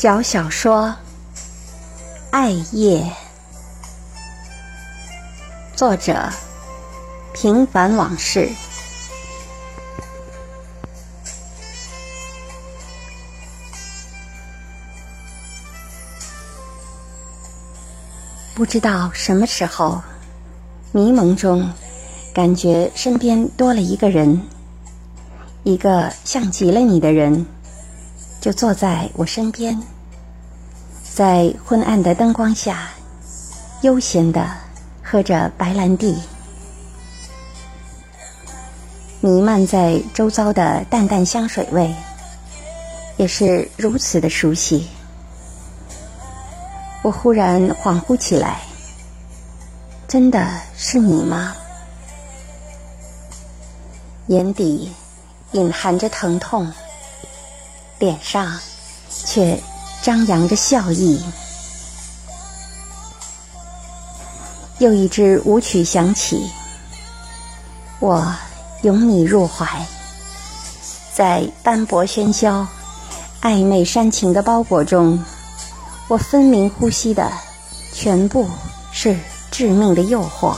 小小说《爱夜》，作者：平凡往事。不知道什么时候，迷蒙中，感觉身边多了一个人，一个像极了你的人。就坐在我身边，在昏暗的灯光下，悠闲的喝着白兰地，弥漫在周遭的淡淡香水味，也是如此的熟悉。我忽然恍惚起来，真的是你吗？眼底隐含着疼痛。脸上却张扬着笑意。又一支舞曲响起，我拥你入怀，在斑驳喧嚣、暧昧煽情的包裹中，我分明呼吸的全部是致命的诱惑。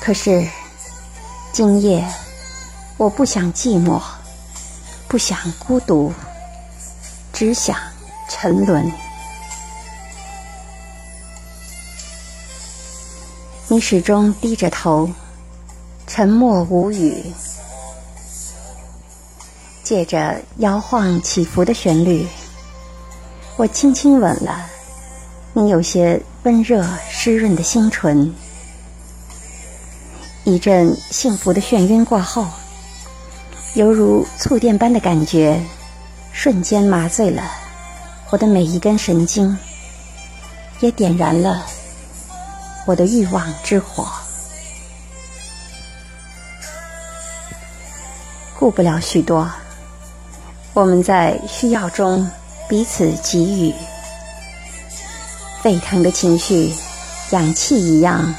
可是今夜，我不想寂寞。不想孤独，只想沉沦。你始终低着头，沉默无语。借着摇晃起伏的旋律，我轻轻吻了你有些温热湿润的心唇。一阵幸福的眩晕过后。犹如触电般的感觉，瞬间麻醉了我的每一根神经，也点燃了我的欲望之火。顾不了许多，我们在需要中彼此给予，沸腾的情绪，氧气一样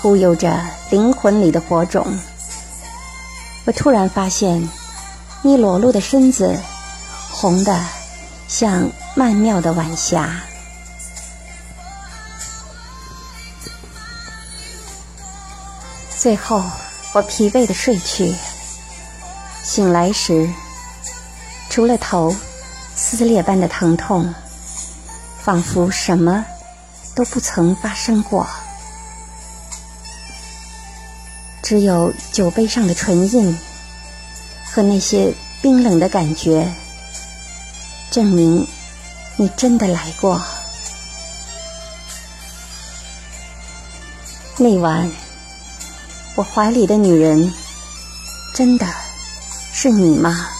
忽悠着灵魂里的火种。我突然发现，你裸露的身子红的像曼妙的晚霞。最后，我疲惫的睡去，醒来时，除了头撕裂般的疼痛，仿佛什么都不曾发生过。只有酒杯上的唇印和那些冰冷的感觉，证明你真的来过。那晚，我怀里的女人，真的是你吗？